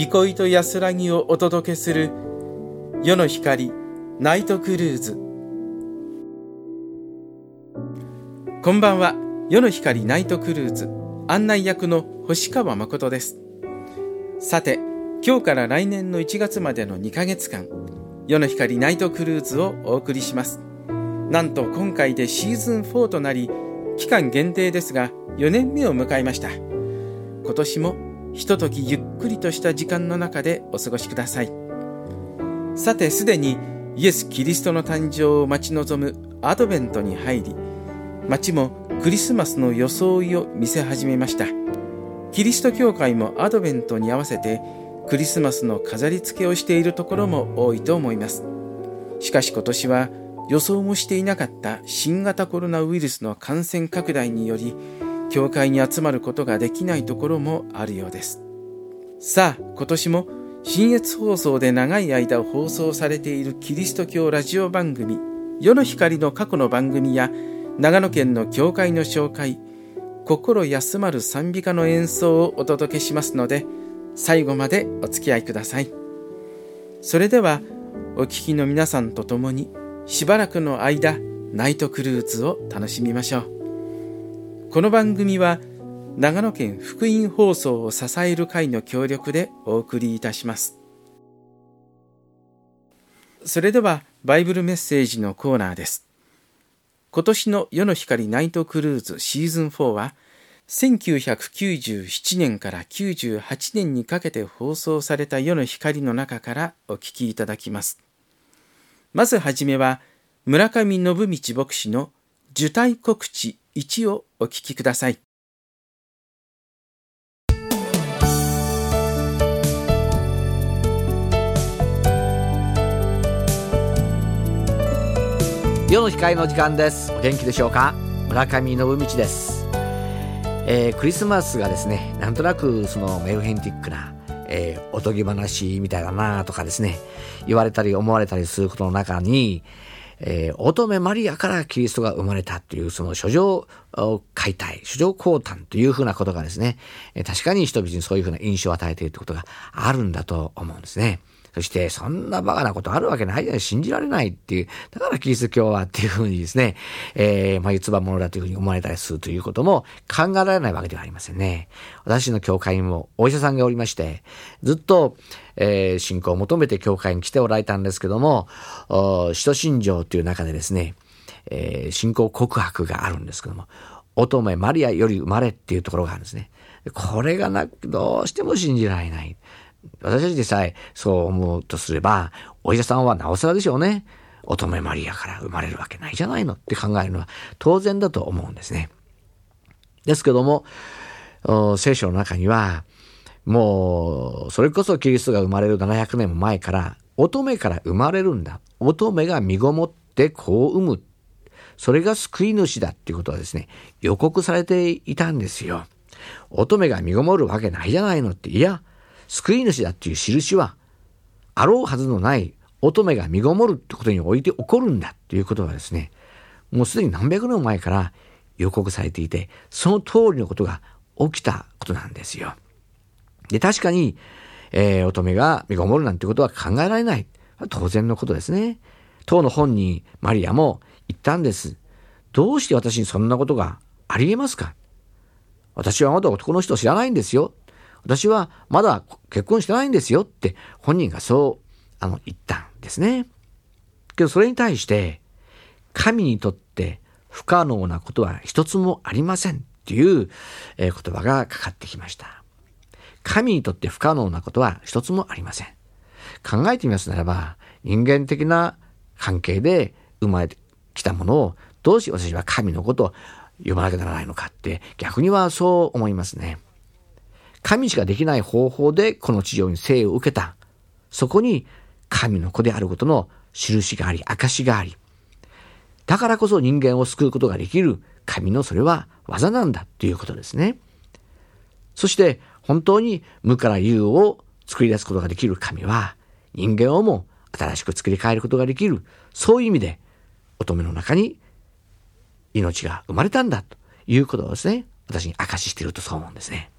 憩いと安らぎをお届けする夜の光ナイトクルーズ。こんばんは。夜の光ナイトクルーズ。案内役の星川誠です。さて今日から来年の1月までの2ヶ月間夜の光ナイトクルーズをお送りします。なんと今回でシーズン4となり期間限定ですが4年目を迎えました。今年もひとときゆっくりとした時間の中でお過ごしください。さてすでにイエス・キリストの誕生を待ち望むアドベントに入り街もクリスマスの装いを見せ始めました。キリスト教会もアドベントに合わせてクリスマスの飾り付けをしているところも多いと思います。しかし今年は予想もしていなかった新型コロナウイルスの感染拡大により教会に集まることができないところもあるようです。さあ今年も新越放送で長い間放送されているキリスト教ラジオ番組世の光の過去の番組や長野県の教会の紹介心休まる賛美歌の演奏をお届けしますので最後までお付き合いください。それではお聞きの皆さんと共にしばらくの間ナイトクルーズを楽しみましょう。この番組は長野県福音放送を支える会の協力でお送りいたします。それではバイブルメッセージのコーナーです。今年の夜の光ナイトクルーズシーズン4は1997年から98年にかけて放送された夜の光の中からお聞きいただきます。まずはじめは村上信道牧師の受胎告知1をお聞きください。世の光の時間です。お元気でしょうか？村上信道です。えー、クリスマスがですねなんとなくそのメルヘンティックな、えー、おとぎ話みたいだなとかですね言われたり思われたりすることの中に、えー、乙女マリアからキリストが生まれたという、その書状解体、書状降誕というふうなことがですね、確かに人々にそういうふうな印象を与えているということがあるんだと思うんですね。そして、そんなバカなことあるわけないじゃない、信じられないっていう、だからキリスト教はっていうふうにですね、えー、まあ、四つ葉者だというふうに思われたりするということも考えられないわけではありませんね。私の教会にもお医者さんがおりまして、ずっと、えー、信仰を求めて教会に来ておられたんですけども、使徒信条という中でですね、えー、信仰告白があるんですけども、乙女マリアより生まれっていうところがあるんですね。これがな、どうしても信じられない。私たちでさえそう思うとすれば、お医者さんはなおさらでしょうね。乙女マリアから生まれるわけないじゃないのって考えるのは当然だと思うんですね。ですけども、聖書の中には、もう、それこそキリストが生まれる700年も前から、乙女から生まれるんだ。乙女が身ごもって子を産む。それが救い主だっていうことはですね、予告されていたんですよ。乙女が身ごもるわけないじゃないのって。いや、救い主だっていう印は、あろうはずのない乙女が身ごもるってことにおいて起こるんだっていうことはですね、もうすでに何百年も前から予告されていて、その通りのことが起きたことなんですよ。で、確かに、えー、乙女が身ごもるなんてことは考えられない。当然のことですね。当の本にマリアも言ったんです。どうして私にそんなことがありえますか？私はまだ男の人を知らないんですよ。私はまだ結婚してないんですよって本人がそうあの言ったんですね。けどそれに対して神にとって不可能なことは一つもありませんっていう言葉がかかってきました。神にとって不可能なことは一つもありません。考えてみますならば人間的な関係で生まれてきたものをどうして私は神のことを呼ばなきゃならないのかって逆にはそう思いますね。神しかできない方法でこの地上に生を受けた。そこに神の子であることの印があり、証があり。だからこそ人間を救うことができる神のそれは技なんだということですね。そして本当に無から有を作り出すことができる神は人間をも新しく作り変えることができる。そういう意味で乙女の中に命が生まれたんだということをですね、私に証ししているとそう思うんですね。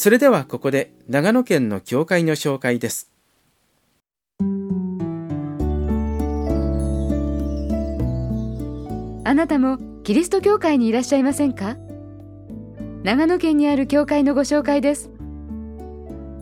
それではここで長野県の教会の紹介です。あなたもキリスト教会にいらっしゃいませんか？長野県にある教会のご紹介です。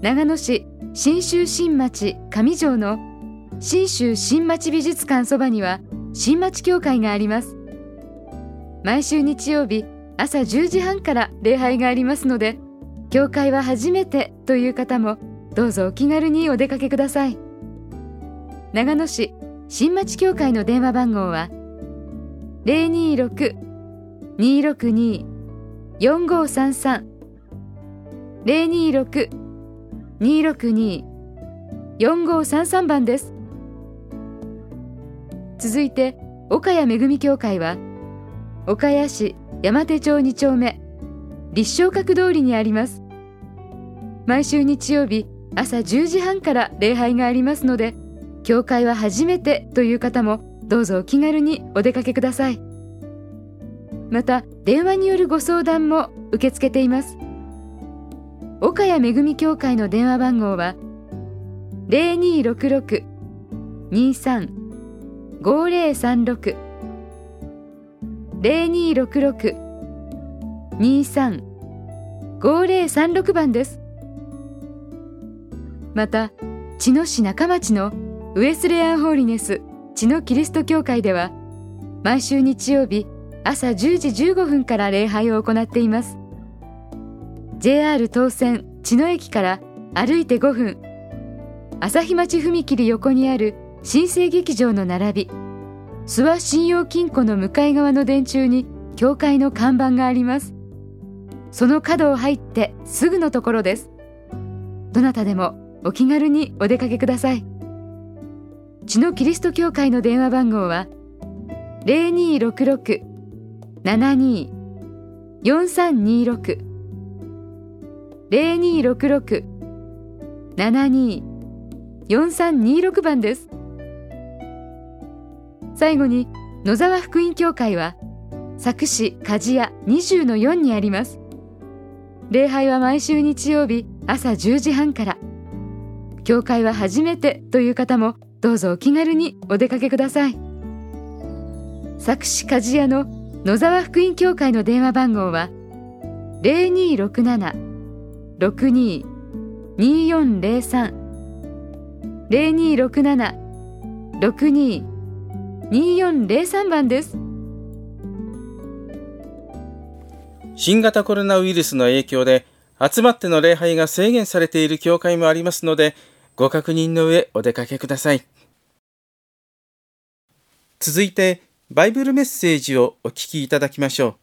長野市信州新町上条の信州新町美術館そばには新町教会があります。毎週日曜日朝10時半から礼拝がありますので、教会は初めてという方もどうぞお気軽にお出かけください。長野市新町教会の電話番号は026-262-4533 026-262-4533番です。続いて、岡谷めぐみ教会は、岡谷市山手町2丁目、立正閣通りにあります。毎週日曜日朝10時半から礼拝がありますので、教会は初めてという方もどうぞお気軽にお出かけください。また、電話によるご相談も受け付けています。岡谷めぐみ教会の電話番号は、0266-23-5036 0266-23-5036番です。また、茅野市中町のウエスレアンホーリネス茅野キリスト教会では、毎週日曜日朝10時15分から礼拝を行っています。JR 当線茅野駅から歩いて5分、朝日町踏切横にある新生劇場の並び、諏訪信用金庫の向かい側の電柱に教会の看板があります。その角を入ってすぐのところです。どなたでもお気軽にお出かけください。血のキリスト教会の電話番号は0266-72-4326 0266-72-4326番です。最後に野沢福音教会は佐久市鍛冶屋20の4にあります。礼拝は毎週日曜日朝10時半から。教会は初めてという方もどうぞお気軽にお出かけください。佐久市鍛冶屋の野沢福音教会の電話番号は0267-62-2403 0267-62-2403番です。新型コロナウイルスの影響で集まっての礼拝が制限されている教会もありますので、ご確認の上お出かけください。続いて、バイブルメッセージをお聞きいただきましょ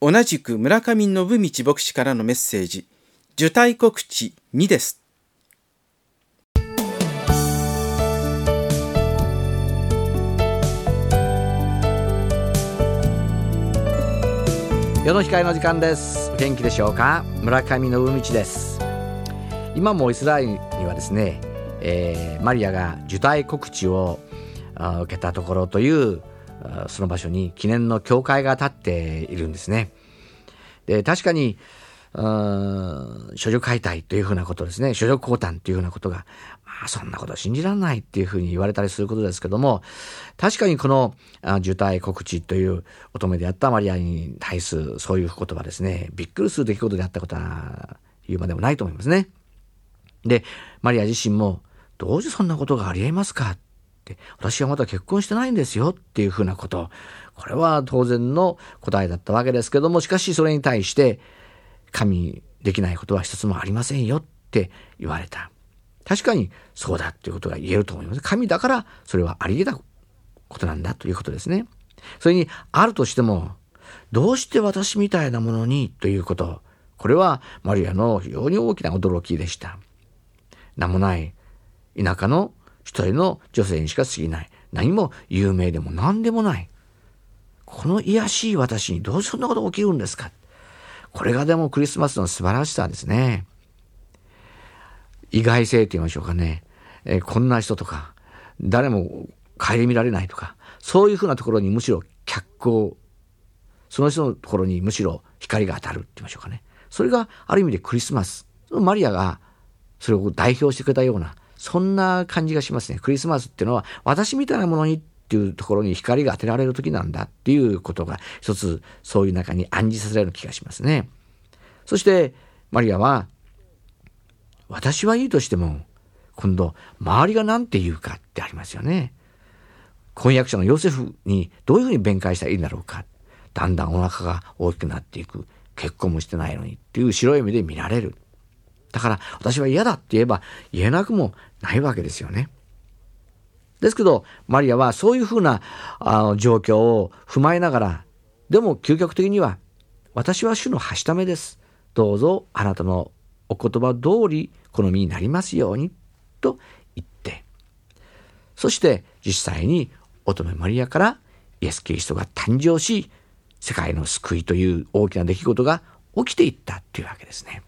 う。同じく村上信道牧師からのメッセージ、受胎告知2です。世の光の時間です。元気でしょうか？村上の海道です。今もイスラエルにはですね、えー、マリアが受胎告知を受けたところというその場所に記念の教会が建っているんですね。で確かに処女解体というふうなことですね。処女降誕というふうなことがあそんなこと信じられないっていうふうに言われたりすることですけども確かにこの受胎告知という乙女であったマリアに対するそういうことはですねびっくりする出来事であったことは言うまでもないと思いますね。でマリア自身もどうしてそんなことがありえますかって私はまだ結婚してないんですよっていうふうなことこれは当然の答えだったわけですけどもしかしそれに対して神できないことは一つもありませんよって言われた確かにそうだっていうことが言えると思います神だからそれはあり得たことなんだということですねそれにあるとしてもどうして私みたいなものにということこれはマリアの非常に大きな驚きでした名もない田舎の一人の女性にしか過ぎない。何も有名でも何でもない。この卑しい私にどうしてそんなこと起きるんですかこれがでもクリスマスの素晴らしさですね。意外性と言いましょうかね。えー、こんな人とか、誰も顧みられないとか、そういうふうなところにむしろ脚光、その人のところにむしろ光が当たるって言いましょうかね。それがある意味でクリスマス。マリアがそれを代表してくれたような、そんな感じがしますね。クリスマスっていうのは私みたいなものにっていうところに光が当てられる時なんだっていうことが一つそういう中に暗示させられる気がしますね。そしてマリアは私はいいとしても今度周りが何て言うかってありますよね。婚約者のヨセフにどういうふうに弁解したらいいんだろうか。だんだんお腹が大きくなっていく。結婚もしてないのにっていう白い目で見られる。だから私は嫌だって言えば言えなくもないわけですよね。ですけど、マリアはそういうふうなあの状況を踏まえながら、でも究極的には、私は主のはしためです。どうぞあなたのお言葉通り好みになりますように、と言って、そして実際に乙女マリアからイエス・キリストが誕生し、世界の救いという大きな出来事が起きていったというわけですね。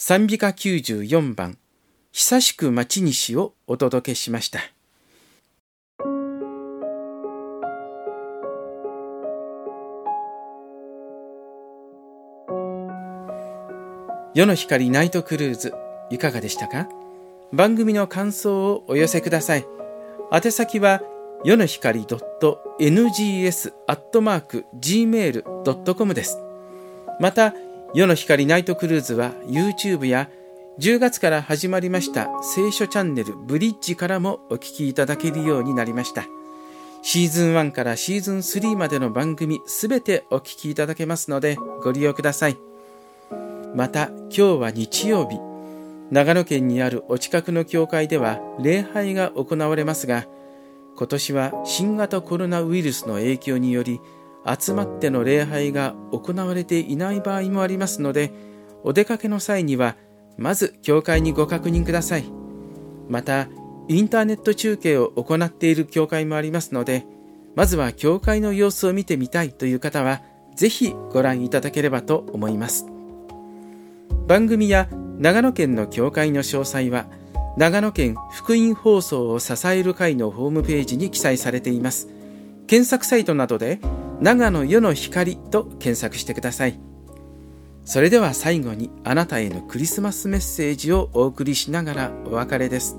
賛美歌94番「久しく待ちにし」をお届けしました。夜の光ナイトクルーズいかがでしたか？番組の感想をお寄せください。宛先は夜の光 .ngs.gmail.com です。また夜の光ナイトクルーズは YouTube や10月から始まりました聖書チャンネルブリッジからもお聞きいただけるようになりました。シーズン1からシーズン3までの番組すべてお聞きいただけますのでご利用ください。また今日は日曜日、長野県にあるお近くの教会では礼拝が行われますが、今年は新型コロナウイルスの影響により集まっての礼拝が行われていない場合もありますので、お出かけの際には、まず教会にご確認ください。また、インターネット中継を行っている教会もありますので、まずは教会の様子を見てみたいという方はぜひご覧いただければと思います番組や長野県の教会の詳細は長野県福音放送を支える会のホームページに記載されています検索サイトなどで長野世の光と検索してください。それでは最後にあなたへのクリスマスメッセージをお送りしながらお別れです。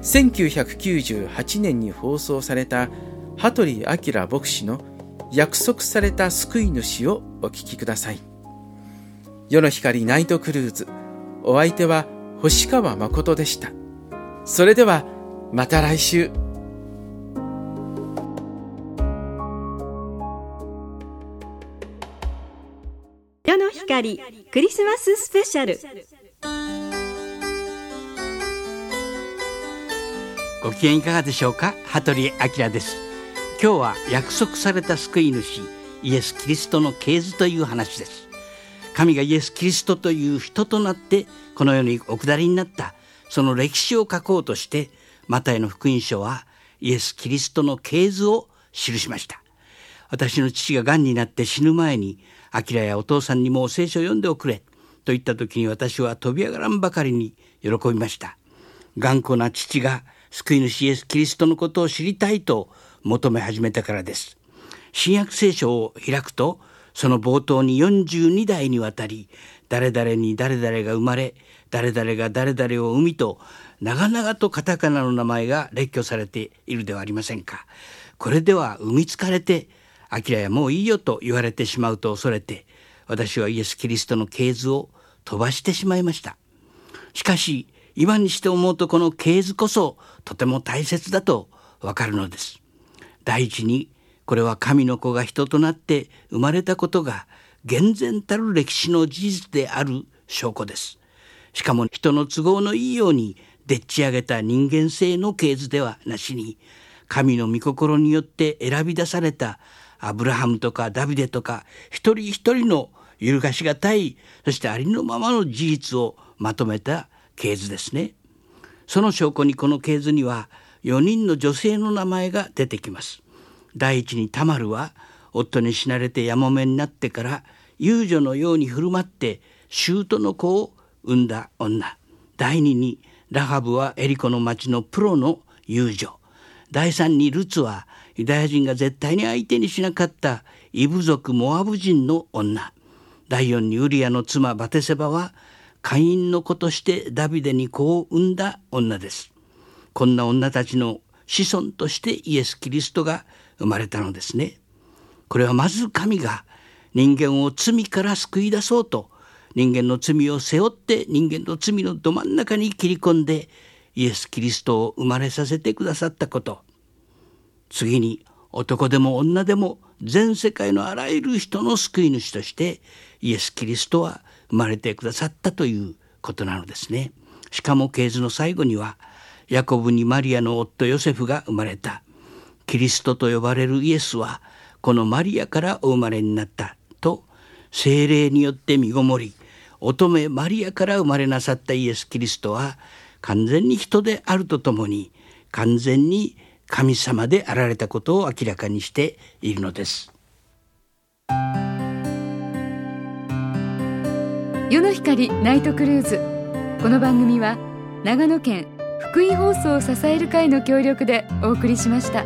1998年に放送された羽鳥明牧師の約束された救い主をお聞きください。世の光ナイトクルーズお相手は星川誠でした。それではまた来週。光クリスマススペシャル。ご機嫌いかがでしょうか？羽鳥明です。今日は約束された救い主イエス・キリストの系図という話です。神がイエス・キリストという人となってこの世にお下りになった。その歴史を書こうとしてマタイの福音書はイエス・キリストの系図を記しました。私の父が癌になって死ぬ前に明やお父さんにも聖書を読んでおくれと言った時に私は飛び上がらんばかりに喜びました。頑固な父が救い主イエス・キリストのことを知りたいと求め始めたからです。新約聖書を開くとその冒頭に42代にわたり誰々に誰々が生まれ誰々が誰々を生みと長々とカタカナの名前が列挙されているではありませんか。これでは生みつかれて「明やもういいよ」と言われてしまうと恐れて私はイエス・キリストの系図を飛ばしてしまいました。しかし今にして思うとこの系図こそとても大切だとわかるのです。第一にこれは神の子が人となって生まれたことが厳然たる歴史の事実である証拠です。しかも人の都合のいいようにでっち上げた人間性の系図ではなしに神の御心によって選び出されたアブラハムとかダビデとか一人一人の揺るがしがたいそしてありのままの事実をまとめた系図ですね。その証拠にこの系図には4人の女性の名前が出てきます。第一にタマルは夫に死なれてやもめになってから遊女のように振る舞って姑の子を産んだ女。第二にラハブはエリコの町のプロの遊女。第三にルツはユダヤ人が絶対に相手にしなかったイブ族モアブ人の女。第四にウリアの妻バテセバは会員の子としてダビデに子を産んだ女です。こんな女たちの子孫としてイエス・キリストが生まれたのですね。これはまず神が人間を罪から救い出そうと人間の罪を背負って人間の罪のど真ん中に切り込んでイエス・キリストを生まれさせてくださったこと。次に男でも女でも全世界のあらゆる人の救い主としてイエス・キリストは生まれてくださったということなのですね。しかも系図の最後にはヤコブにマリアの夫ヨセフが生まれたキリストと呼ばれるイエスはこのマリアからお生まれになったと精霊によって身ごもり乙女マリアから生まれなさったイエス・キリストは完全に人であるとともに完全に神様であられたことを明らかにしているのです。世の光ナイトクルーズこの番組は長野県福井放送を支える会の協力でお送りしました。